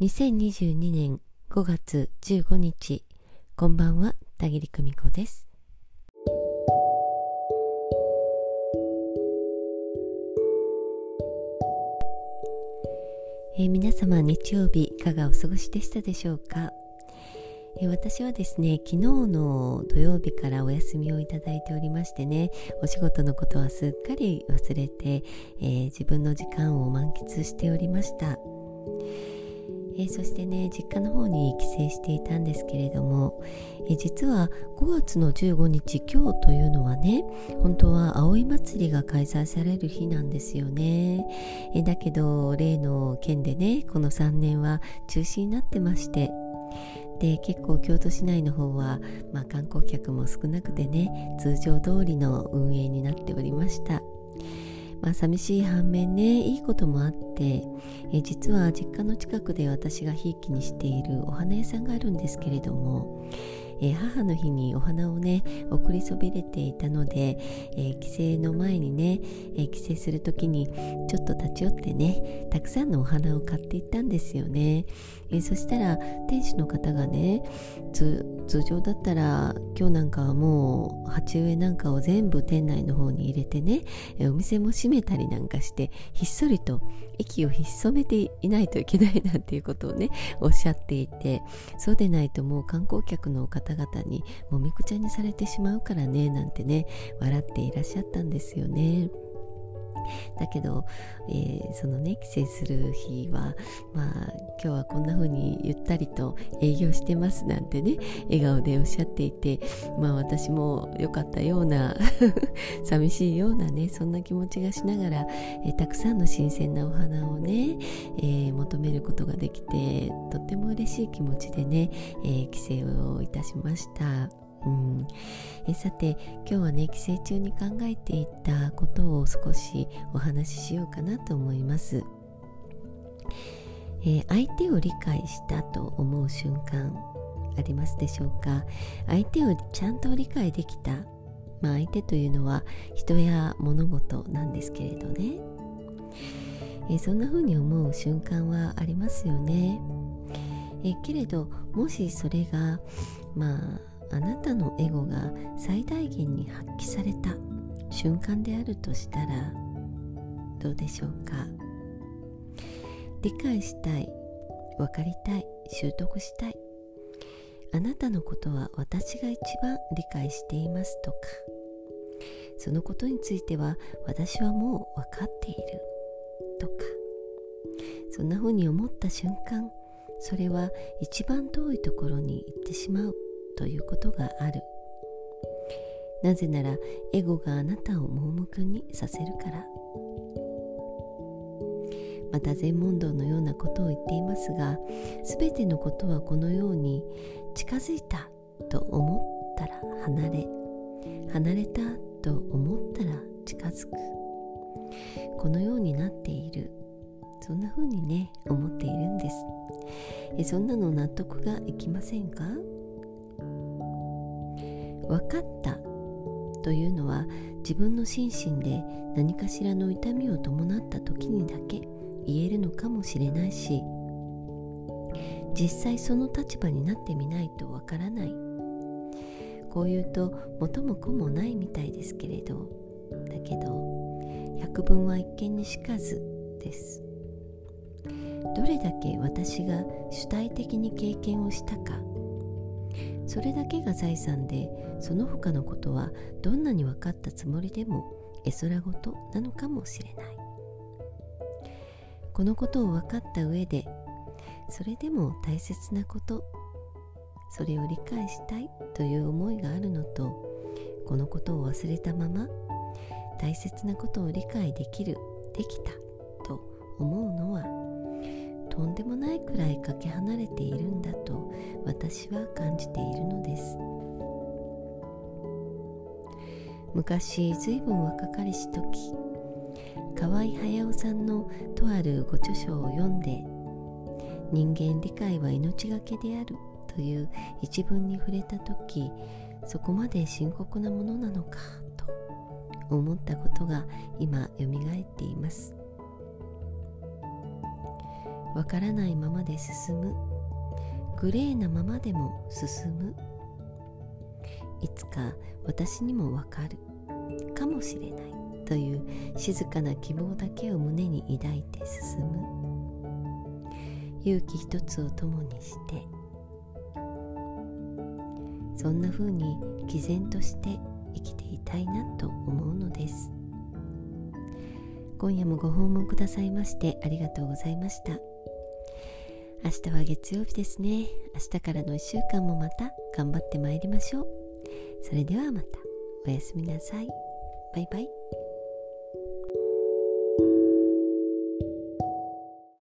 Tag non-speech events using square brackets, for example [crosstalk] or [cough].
2022年5月15日こんばんは田切久美子です。えー、皆様日曜日いかがお過ごしでしたでしょうか、えー、私はですね昨日の土曜日からお休みをいただいておりましてねお仕事のことはすっかり忘れて、えー、自分の時間を満喫しておりました。えー、そしてね実家の方に帰省していたんですけれども、えー、実は5月の15日今日というのはね本当は葵祭りが開催される日なんですよね、えー、だけど例の件でねこの3年は中止になってましてで結構京都市内の方は、まあ、観光客も少なくてね通常通りの運営になっておりました。まあ、寂しい反面ねいいこともあってえ実は実家の近くで私がひいきにしているお花屋さんがあるんですけれどもえー、母の日にお花をね送りそびれていたので、えー、帰省の前にね、えー、帰省する時にちょっと立ち寄ってねたくさんのお花を買っていったんですよね、えそしたら店主の方がね通常だったら今日なんかはもう鉢植えなんかを全部店内の方に入れてねえお店も閉めたりなんかしてひっそりと息を潜めていないといけないなんていうことをねおっしゃっていてそうでないともう観光客の方方々にもみくちゃにされてしまうからねなんてね笑っていらっしゃったんですよね。だけど、えー、そのね帰省する日はまあ今日はこんな風にゆったりと営業してますなんてね笑顔でおっしゃっていてまあ私も良かったような [laughs] 寂しいようなねそんな気持ちがしながら、えー、たくさんの新鮮なお花をね、えー、求めることができてとっても嬉しい気持ちでね、え帰省をいたしました。うん。えさて今日はね帰省中に考えていたことを少しお話ししようかなと思います、えー、相手を理解したと思う瞬間ありますでしょうか？相手をちゃんと理解できた、まあ、相手というのは人や物事なんですけれどね、え、そんな風に思う瞬間はありますよね。えけれどもしそれがまああなたのエゴが最大限に発揮された瞬間であるとしたらどうでしょうか？理解したい分かりたい習得したい。あなたのことは私が一番理解していますとか。そのことについては私はもう分かっている。とか。そんな風に思った瞬間それは一番遠いところに行ってしまう。ということがある。なぜならエゴがあなたを盲目にさせるから。また全問答のようなことを言っていますが全てのことはこのように近づいたと思ったら離れ離れたと思ったら近づく。このようになっている。そんな風にね思っているんです。えそんなの納得がいきませんか？分かったというのは自分の心身で何かしらの痛みを伴った時にだけ言えるのかもしれないし実際その立場になってみないとわからない。こう言うと元も子もないみたいですけれどだけど百聞は一見にしかずです。どれだけ私が主体的に経験をしたかそれだけが財産でその他のことはどんなに分かったつもりでも絵空事なのかもしれない。このことを分かった上でそれでも大切なことそれを理解したいという思いがあるのとこのことを忘れたまま大切なことを理解できるできたと思うのはとんでもないくらいかけ離れているんだと私は感じているのです。昔ずいぶん若かりし時河合駿さんのとあるご著書を読んで人間理解は命がけであるという一文に触れた時そこまで深刻なものなのかと思ったことが今よみがえっています。わからないままで進む。グレーなままでも進む。いつか私にもわかる。かもしれない。という静かな希望だけを胸に抱いて進む。勇気一つを共にして。そんな風に毅然として生きていたいなと思うのです。今夜もご訪問くださいましてありがとうございました。明日は月曜日ですね。明日からの1週間もまた頑張ってまいりましょう。それではまた。おやすみなさい。バイバイ。